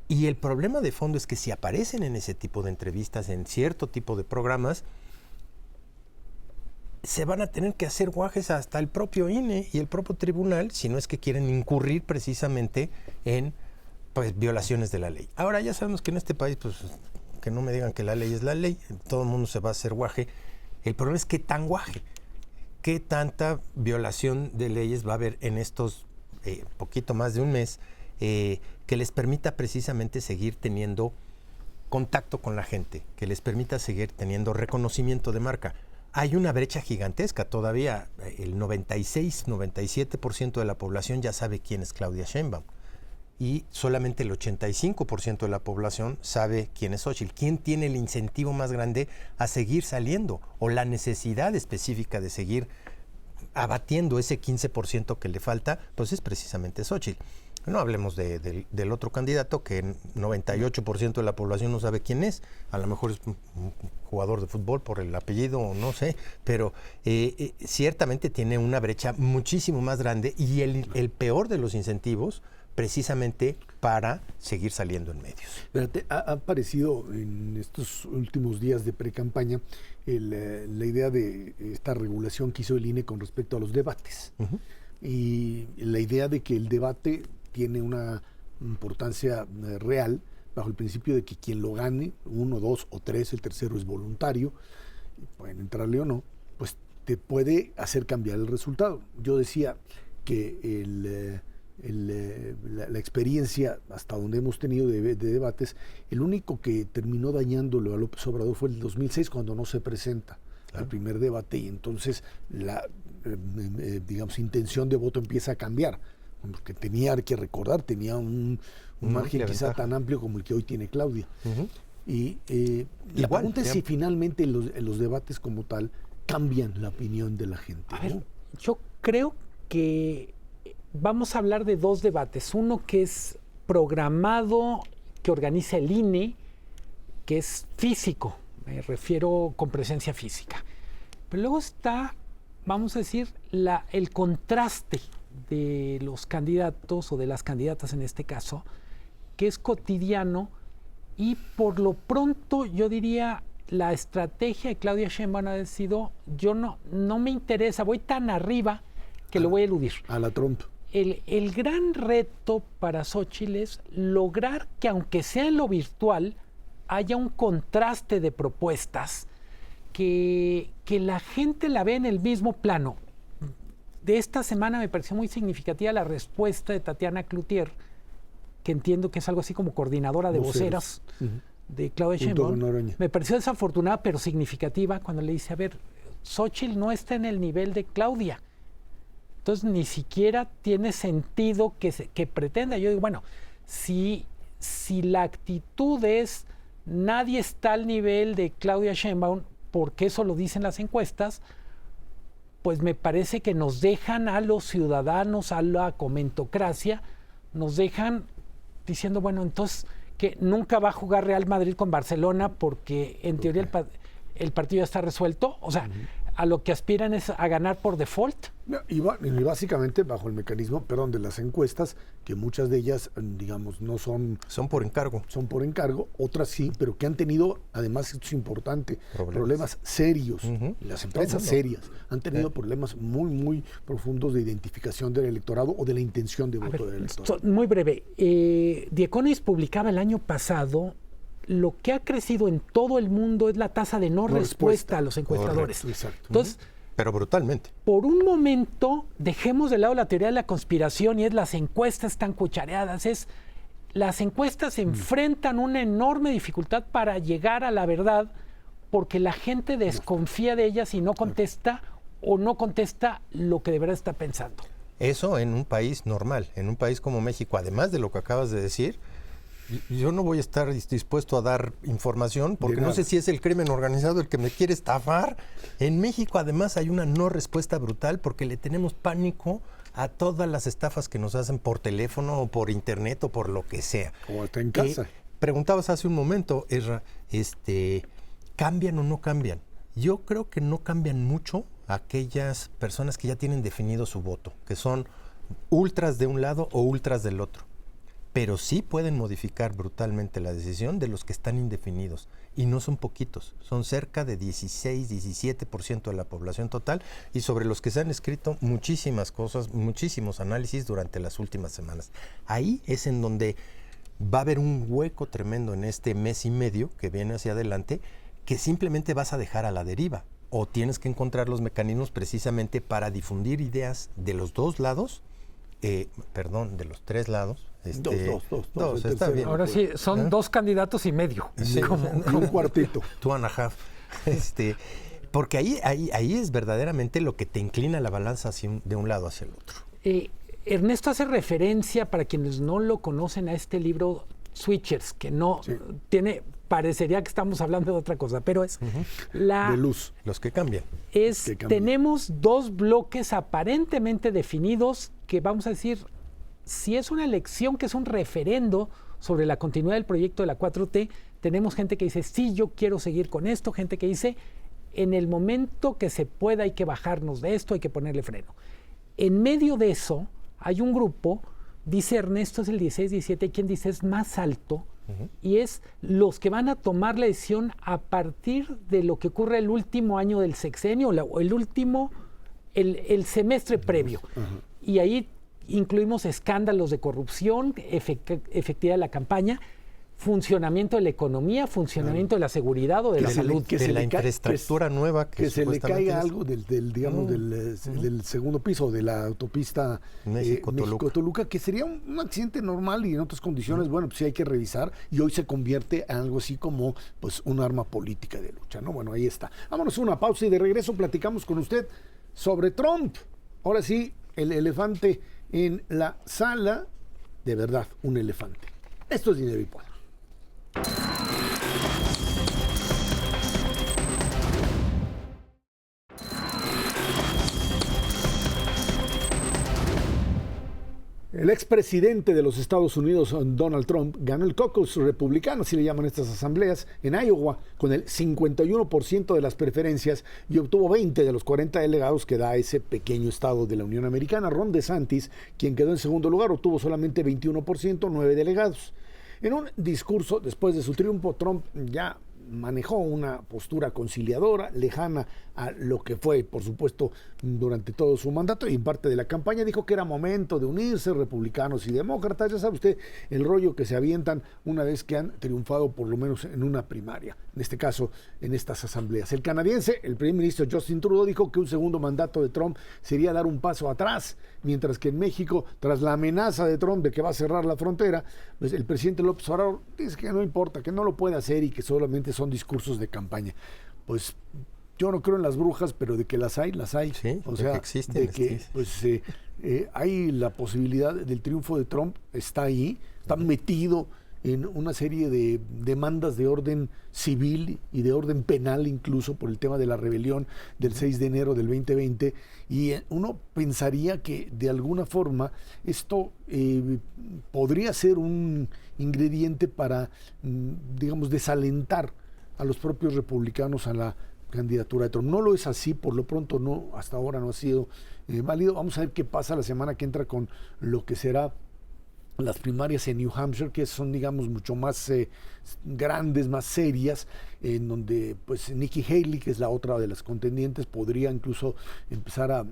y el problema de fondo es que si aparecen en ese tipo de entrevistas, en cierto tipo de programas, se van a tener que hacer guajes hasta el propio INE y el propio tribunal, si no es que quieren incurrir precisamente en pues, violaciones de la ley. Ahora ya sabemos que en este país, pues que no me digan que la ley es la ley, todo el mundo se va a hacer guaje. El problema es qué tan guaje, qué tanta violación de leyes va a haber en estos eh, poquito más de un mes eh, que les permita precisamente seguir teniendo contacto con la gente, que les permita seguir teniendo reconocimiento de marca hay una brecha gigantesca todavía. El 96, 97% de la población ya sabe quién es Claudia Sheinbaum. Y solamente el 85% de la población sabe quién es Xochitl. ¿Quién tiene el incentivo más grande a seguir saliendo? O la necesidad específica de seguir abatiendo ese 15% que le falta, pues es precisamente Xochitl. No hablemos del otro candidato que 98% de la población no sabe quién es. A lo mejor es un jugador de fútbol por el apellido o no sé, pero eh, eh, ciertamente tiene una brecha muchísimo más grande y el, peor de los incentivos precisamente para seguir saliendo en medios. ha, aparecido en estos últimos días de pre-campaña eh, la idea de esta regulación que hizo el INE con respecto a los debates. Y la idea de que el debate tiene una importancia eh, real bajo el principio de que quien lo gane, uno, dos o tres, el tercero es voluntario, pueden entrarle o no, pues te puede hacer cambiar el resultado. Yo decía que el, eh, eh, la, experiencia hasta donde hemos tenido de, debates, el único que terminó dañándolo a López Obrador fue el 2006 cuando no se presenta al primer debate y entonces la, eh, digamos, intención de voto empieza a cambiar. Porque tenía que recordar, tenía un, un margen quizá tan amplio como el que hoy tiene Claudia. Y eh, la pregunta es si finalmente los, los, debates como tal cambian la opinión de la gente. A ver, yo creo que vamos a hablar de dos debates. Uno que es programado, que organiza el INE, que es físico, me refiero con presencia física. Pero luego está, vamos a decir, la, el contraste de los candidatos o de las candidatas en este caso, que es cotidiano y por lo pronto yo diría la estrategia de Claudia Sheinbaum ha sido yo no, no me interesa, voy tan arriba que lo voy a eludir. A la Trump. El, el, gran reto para Xochitl es lograr que aunque sea en lo virtual, haya un contraste de propuestas, que, que la gente la ve en el mismo plano. De esta semana me pareció muy significativa la respuesta de Tatiana Cloutier, que entiendo que es algo así como coordinadora de voceras, de Claudia Sheinbaum. Me pareció desafortunada pero significativa cuando le dice, a ver, Xochitl no está en el nivel de Claudia. Entonces ni siquiera tiene sentido que, se, que pretenda. Yo digo, bueno, si, si la actitud es nadie está al nivel de Claudia Sheinbaum, porque eso lo dicen las encuestas, pues me parece que nos dejan a los ciudadanos, a la comentocracia, nos dejan diciendo, bueno, entonces que nunca va a jugar Real Madrid con Barcelona porque en teoría el, partido ya está resuelto. O sea, a lo que aspiran es a ganar por default. Y, básicamente bajo el mecanismo, perdón, de las encuestas, que muchas de ellas, digamos, no son... Son por encargo. Son por encargo, otras sí, pero que han tenido, además, esto es importante, problemas, serios. Las empresas serias han tenido problemas muy, muy profundos de identificación del electorado o de la intención de voto del electorado. Muy breve. Eh, publicaba el año pasado lo que ha crecido en todo el mundo es la tasa de no, respuesta. a los encuestadores. Entonces, pero brutalmente. Por un momento, dejemos de lado la teoría de la conspiración y es las encuestas tan cuchareadas. Es las encuestas mm. enfrentan una enorme dificultad para llegar a la verdad porque la gente desconfía de ellas y no contesta o no contesta lo que de verdad está pensando. Eso en un país normal, en un país como México, además de lo que acabas de decir, yo no voy a estar dispuesto a dar información porque no sé si es el crimen organizado el que me quiere estafar. En México además hay una no respuesta brutal porque le tenemos pánico a todas las estafas que nos hacen por teléfono o por internet o por lo que sea. Como está en casa. preguntabas hace un momento, Ezra, este, ¿cambian o no cambian? Yo creo que no cambian mucho aquellas personas que ya tienen definido su voto, que son ultras de un lado o ultras del otro pero sí pueden modificar brutalmente la decisión de los que están indefinidos. Y no son poquitos, son cerca de 16, 17% de la población total y sobre los que se han escrito muchísimas cosas, muchísimos análisis durante las últimas semanas. Ahí es en donde va a haber un hueco tremendo en este mes y medio que viene hacia adelante que simplemente vas a dejar a la deriva o tienes que encontrar los mecanismos precisamente para difundir ideas de los dos lados, eh, perdón, de los tres lados, este, dos, dos, dos, está bien. Ahora sí, son ¿Eh? dos candidatos y medio. como, un cuartito. Two and a half. Este, porque ahí, ahí, ahí es verdaderamente lo que te inclina la balanza hacia de un lado hacia el otro. Eh, Ernesto hace referencia, para quienes no lo conocen, a este libro Switchers, que no tiene, parecería que estamos hablando de otra cosa, pero es la... De luz. Los que cambian. Es, tenemos dos bloques aparentemente definidos que vamos a decir si es una elección que es un referendo sobre la continuidad del proyecto de la 4T, tenemos gente que dice, sí, yo quiero seguir con esto, gente que dice, en el momento que se pueda hay que bajarnos de esto, hay que ponerle freno. En medio de eso hay un grupo, dice Ernesto es el 16-17, quien dice es más alto, y es los que van a tomar la decisión a partir de lo que ocurre el último año del sexenio, o el último, el, semestre previo. Y ahí incluimos escándalos de corrupción, efectividad de la campaña. Funcionamiento de la economía, funcionamiento de la seguridad o de Que la se le- salud. que de se la infraestructura nueva que, que se le caiga es. algo del, del, digamos, del, eh, del segundo piso de la autopista eh, México-Toluca. Que sería un, un accidente normal y en otras condiciones, bueno, pues sí hay que revisar y hoy se convierte en algo así como pues un arma política de lucha, ¿no? Bueno, ahí está. Vámonos a una pausa y de regreso platicamos con usted sobre Trump. Ahora sí, el elefante en la sala, de verdad, un elefante. Esto es dinero y poder. El expresidente de los Estados Unidos, Donald Trump, ganó el caucus republicano, así le llaman estas asambleas, en Iowa, con el 51% de las preferencias y obtuvo 20 de los 40 delegados que da ese pequeño estado de la Unión Americana. Ron DeSantis, quien quedó en segundo lugar, obtuvo solamente 21%, 9 delegados. En un discurso después de su triunfo, Trump ya manejó una postura conciliadora, lejana a lo que fue, por supuesto, durante todo su mandato y parte de la campaña, dijo que era momento de unirse republicanos y demócratas, ya sabe usted el rollo que se avientan una vez que han triunfado por lo menos en una primaria, en este caso en estas asambleas. El canadiense, el primer ministro Justin Trudeau, dijo que un segundo mandato de Trump sería dar un paso atrás, mientras que en México, tras la amenaza de Trump de que va a cerrar la frontera, pues el presidente López Obrador dice que no importa, que no lo puede hacer y que solamente son discursos de campaña. Pues yo no creo en las brujas, pero de que las hay, las hay. Sí, o de sea, que existen, de que existen. pues eh, eh, hay la posibilidad del triunfo de Trump, está ahí, está metido en una serie de demandas de orden civil y de orden penal incluso por el tema de la rebelión del 6 de enero del 2020 y eh, uno pensaría que de alguna forma esto eh, podría ser un ingrediente para, mm, digamos, desalentar a los propios republicanos a la candidatura de Trump. No lo es así, por lo pronto no, hasta ahora no ha sido eh, válido. Vamos a ver qué pasa la semana que entra con lo que será las primarias en New Hampshire, que son, digamos, mucho más eh, grandes, más serias, en donde, pues, Nikki Haley, que es la otra de las contendientes, podría incluso empezar a,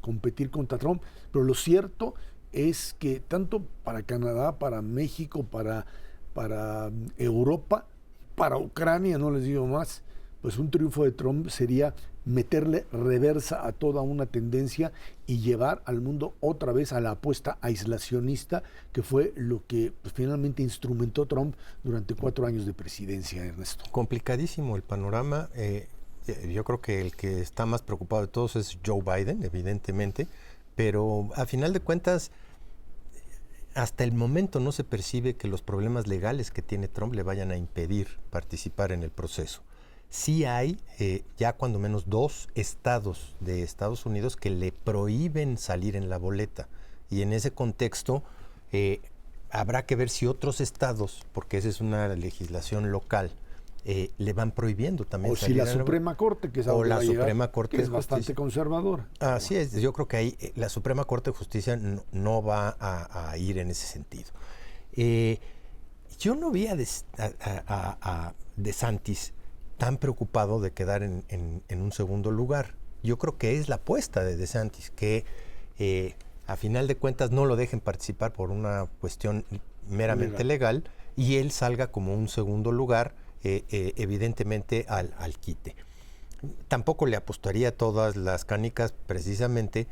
competir contra Trump. Pero lo cierto es que tanto para Canadá, para México, para, para Europa, para Ucrania, no les digo más, pues un triunfo de Trump sería meterle reversa a toda una tendencia y llevar al mundo otra vez a la apuesta aislacionista, que fue lo que pues, finalmente instrumentó Trump durante cuatro años de presidencia, Ernesto. Complicadísimo el panorama. eh, yo creo que el que está más preocupado de todos es Joe Biden, evidentemente, pero a final de cuentas, hasta el momento no se percibe que los problemas legales que tiene Trump le vayan a impedir participar en el proceso. Sí hay eh, ya cuando menos dos estados de Estados Unidos que le prohíben salir en la boleta. Y en ese contexto eh, habrá que ver si otros estados, porque esa es una legislación local, eh, le van prohibiendo también O si salir la en Suprema Corte, que es a O la llegar, Suprema Corte que es de bastante conservadora. Así es, yo creo que ahí la Suprema Corte de Justicia no, no va a, a ir en ese sentido. Yo no vi a, Des- a, a- a- a DeSantis tan preocupado de quedar en, en- en un segundo lugar. Yo creo que es la apuesta de DeSantis, que eh, a final de cuentas no lo dejen participar por una cuestión meramente legal y él salga como un segundo lugar, eh, eh, evidentemente al, al quite tampoco le apostaría todas las canicas precisamente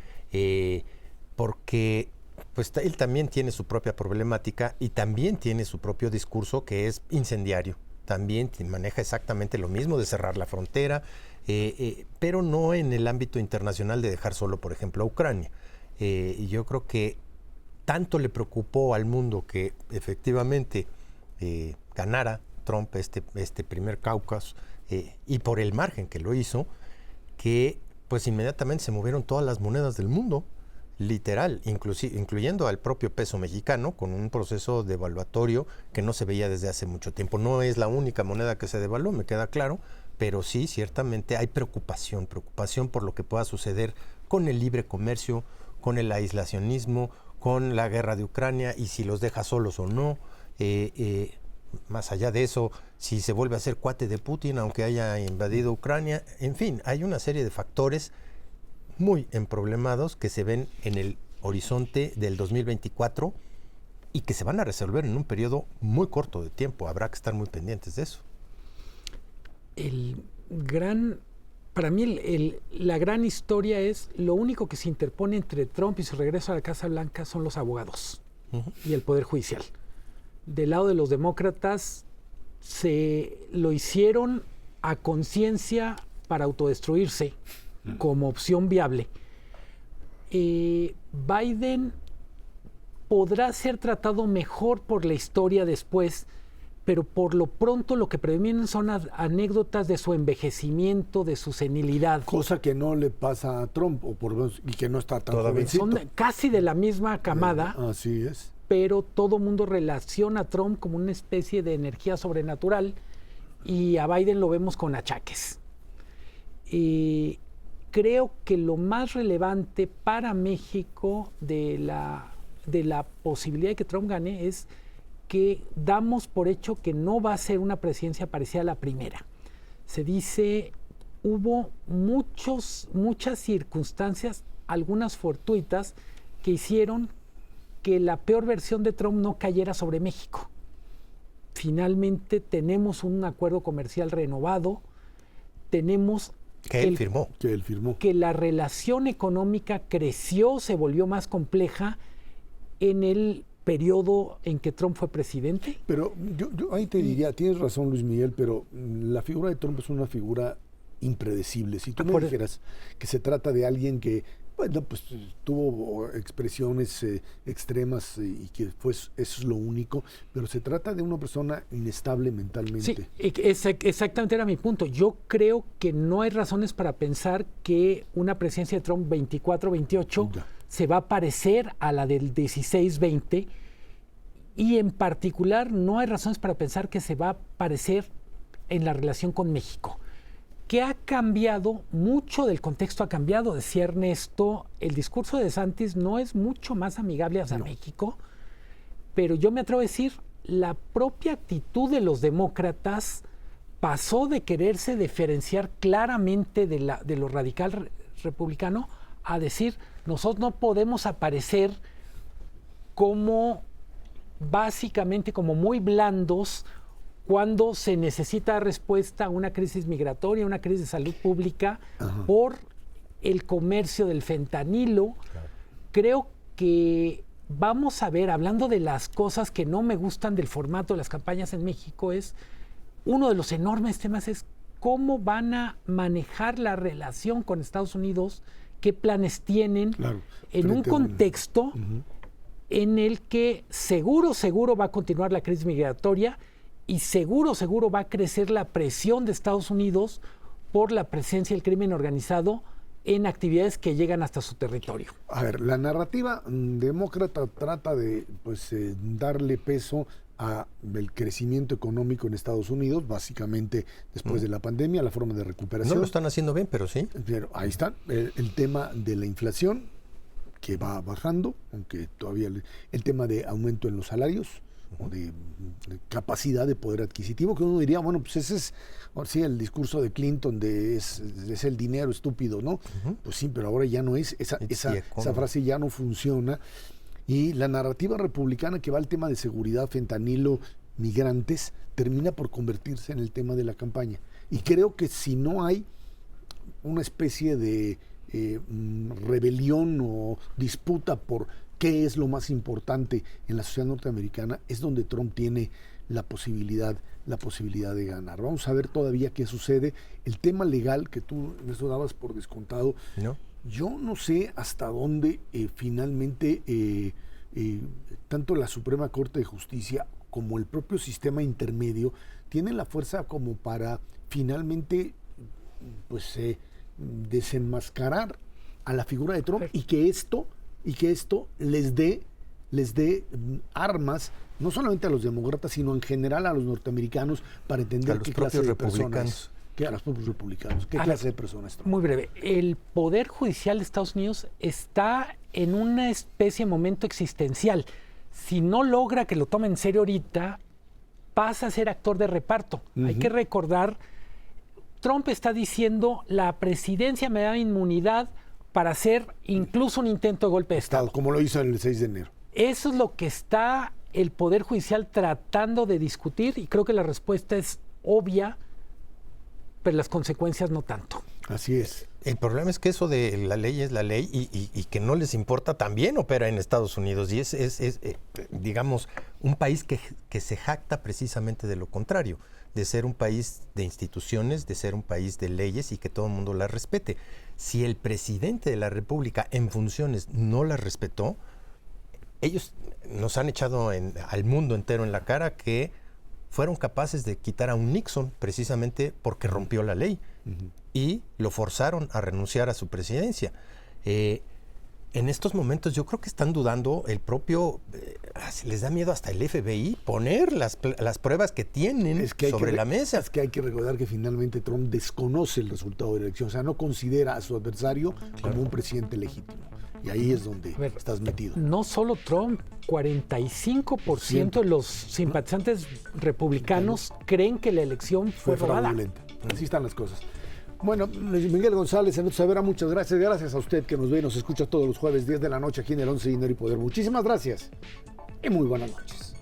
porque pues él también tiene su propia problemática y también tiene su propio discurso que es incendiario. También maneja exactamente lo mismo de cerrar la frontera, eh, eh, pero no en el ámbito internacional de dejar solo, por ejemplo, a Ucrania. Eh, yo creo que tanto le preocupó al mundo que efectivamente eh, ganara Trump este, este primer caucus eh, y por el margen que lo hizo, que pues inmediatamente se movieron todas las monedas del mundo, literal, incluyendo al propio peso mexicano, con un proceso devaluatorio que no se veía desde hace mucho tiempo. No es la única moneda que se devaluó, me queda claro, pero sí, ciertamente hay preocupación, preocupación por lo que pueda suceder con el libre comercio, con el aislacionismo, con la guerra de Ucrania y si los deja solos o no. Eh, eh, más allá de eso, si se vuelve a ser cuate de Putin, aunque haya invadido Ucrania, en fin, hay una serie de factores muy emproblemados que se ven en el horizonte del 2024 y que se van a resolver en un periodo muy corto de tiempo. Habrá que estar muy pendientes de eso. El gran, para mí el- la gran historia es lo único que se interpone entre Trump y su regreso a la Casa Blanca son los abogados y el Poder Judicial. Del lado de los demócratas se lo hicieron a conciencia para autodestruirse como opción viable. Eh, Biden podrá ser tratado mejor por la historia después, pero por lo pronto lo que previenen son anécdotas de su envejecimiento, de su senilidad. Cosa que no le pasa a Trump, o por lo menos, y que no está tan Todavía. Son de- casi de la misma camada, Así es. pero todo mundo relaciona a Trump como una especie de energía sobrenatural y a Biden lo vemos con achaques. Y creo que lo más relevante para México de la, de la posibilidad de que Trump gane es que damos por hecho que no va a ser una presidencia parecida a la primera. Se dice, hubo muchos, muchas circunstancias, algunas fortuitas, que hicieron que la peor versión de Trump no cayera sobre México. Finalmente tenemos un acuerdo comercial renovado, tenemos Que él firmó. Que él firmó. que la relación económica creció, se volvió más compleja en el periodo en que Trump fue presidente. Pero yo, yo ahí te diría, tienes razón Luis Miguel, pero mm, la figura de Trump es una figura impredecible. Si tú me Por- dijeras que se trata de alguien que, bueno, pues tuvo expresiones eh, extremas eh, y que fue, eso es lo único, pero se trata de una persona inestable mentalmente. Sí, e- exactamente era mi punto. Yo creo que no hay razones para pensar que una presidencia de Trump 24-28 Ya. se va a parecer a la del 16-20 y en particular no hay razones para pensar que se va a parecer en la relación con México. ¿Qué ha cambiado? Mucho del contexto ha cambiado, decía Ernesto. El discurso de Santis no es mucho más amigable hacia México pero yo me atrevo a decir, la propia actitud de los demócratas pasó de quererse diferenciar claramente de, la, de lo radical re- republicano a decir, nosotros no podemos aparecer como básicamente como muy blandos cuando se necesita respuesta a una crisis migratoria, una crisis de salud pública por el comercio del fentanilo. Creo que vamos a ver, hablando de las cosas que no me gustan del formato de las campañas en México, es uno de los enormes temas es cómo van a manejar la relación con Estados Unidos, qué planes tienen Claro, en un- contexto en el que seguro, seguro va a continuar la crisis migratoria y seguro, seguro va a crecer la presión de Estados Unidos por la presencia del crimen organizado en actividades que llegan hasta su territorio. A ver, la narrativa mm, demócrata trata de pues, eh, darle peso a el crecimiento económico en Estados Unidos, básicamente después de la pandemia, la forma de recuperación. No lo están haciendo bien, pero sí. Pero ahí está el, el tema de la inflación que va bajando, aunque todavía le- el tema de aumento en los salarios o de, de capacidad de poder adquisitivo, que uno diría, bueno, pues ese es, ahora sí, el discurso de Clinton de es, es el dinero estúpido, ¿no? Pues sí, pero ahora ya no es, esa, esa, esa frase ya no funciona. Y la narrativa republicana que va al tema de seguridad, fentanilo, migrantes, termina por convertirse en el tema de la campaña. Y creo que si no hay una especie de eh, mm, rebelión o disputa por qué es lo más importante en la sociedad norteamericana, es donde Trump tiene la posibilidad, la posibilidad de ganar. Vamos a ver todavía qué sucede. El tema legal que tú eso dabas por descontado, ¿No? yo no sé hasta dónde eh, finalmente eh, eh, tanto la Suprema Corte de Justicia como el propio sistema intermedio tienen la fuerza como para finalmente pues eh, desenmascarar a la figura de Trump y que esto y que esto les dé les dé mm, armas no solamente a los demócratas sino en general a los norteamericanos para entender A los qué clase de propios personas republicanos. que a los propios republicanos qué A clase la- de personas Trump. Muy breve. El Poder Judicial de Estados Unidos está en una especie de momento existencial. Si no logra que lo tome en serio ahorita, pasa a ser actor de reparto. Hay que recordar, Trump está diciendo, la presidencia me da inmunidad para hacer incluso un intento de golpe de Estado. Estado, como lo hizo el 6 de enero. Eso es lo que está el Poder Judicial tratando de discutir y creo que la respuesta es obvia, pero las consecuencias no tanto. Así es. El problema es que eso de la ley es la ley y, que no les importa también opera en Estados Unidos y es, eh, digamos, un país que, que, se jacta precisamente de lo contrario, de ser un país de instituciones, de ser un país de leyes y que todo el mundo las respete. Si el presidente de la República en funciones no las respetó, ellos nos han echado al mundo entero en la cara que fueron capaces de quitar a un Nixon precisamente porque rompió la ley y lo forzaron a renunciar a su presidencia. Eh, en estos momentos yo creo que están dudando el propio, eh, les da miedo hasta el FBI poner las, las pruebas que tienen sobre la mesa. Es que hay que recordar que finalmente Trump desconoce el resultado de la elección, o sea, no considera a su adversario como un presidente legítimo. Y ahí es donde estás metido. No solo Trump, 45% de los simpatizantes republicanos creen que la elección fue, fue fraudulenta. Así están las cosas. Bueno, Miguel González, Ernesto Savera, muchas gracias. Gracias a usted que nos ve y nos escucha todos los jueves 10 de la noche aquí en el 11 Dinero y Poder. Muchísimas gracias y muy buenas noches.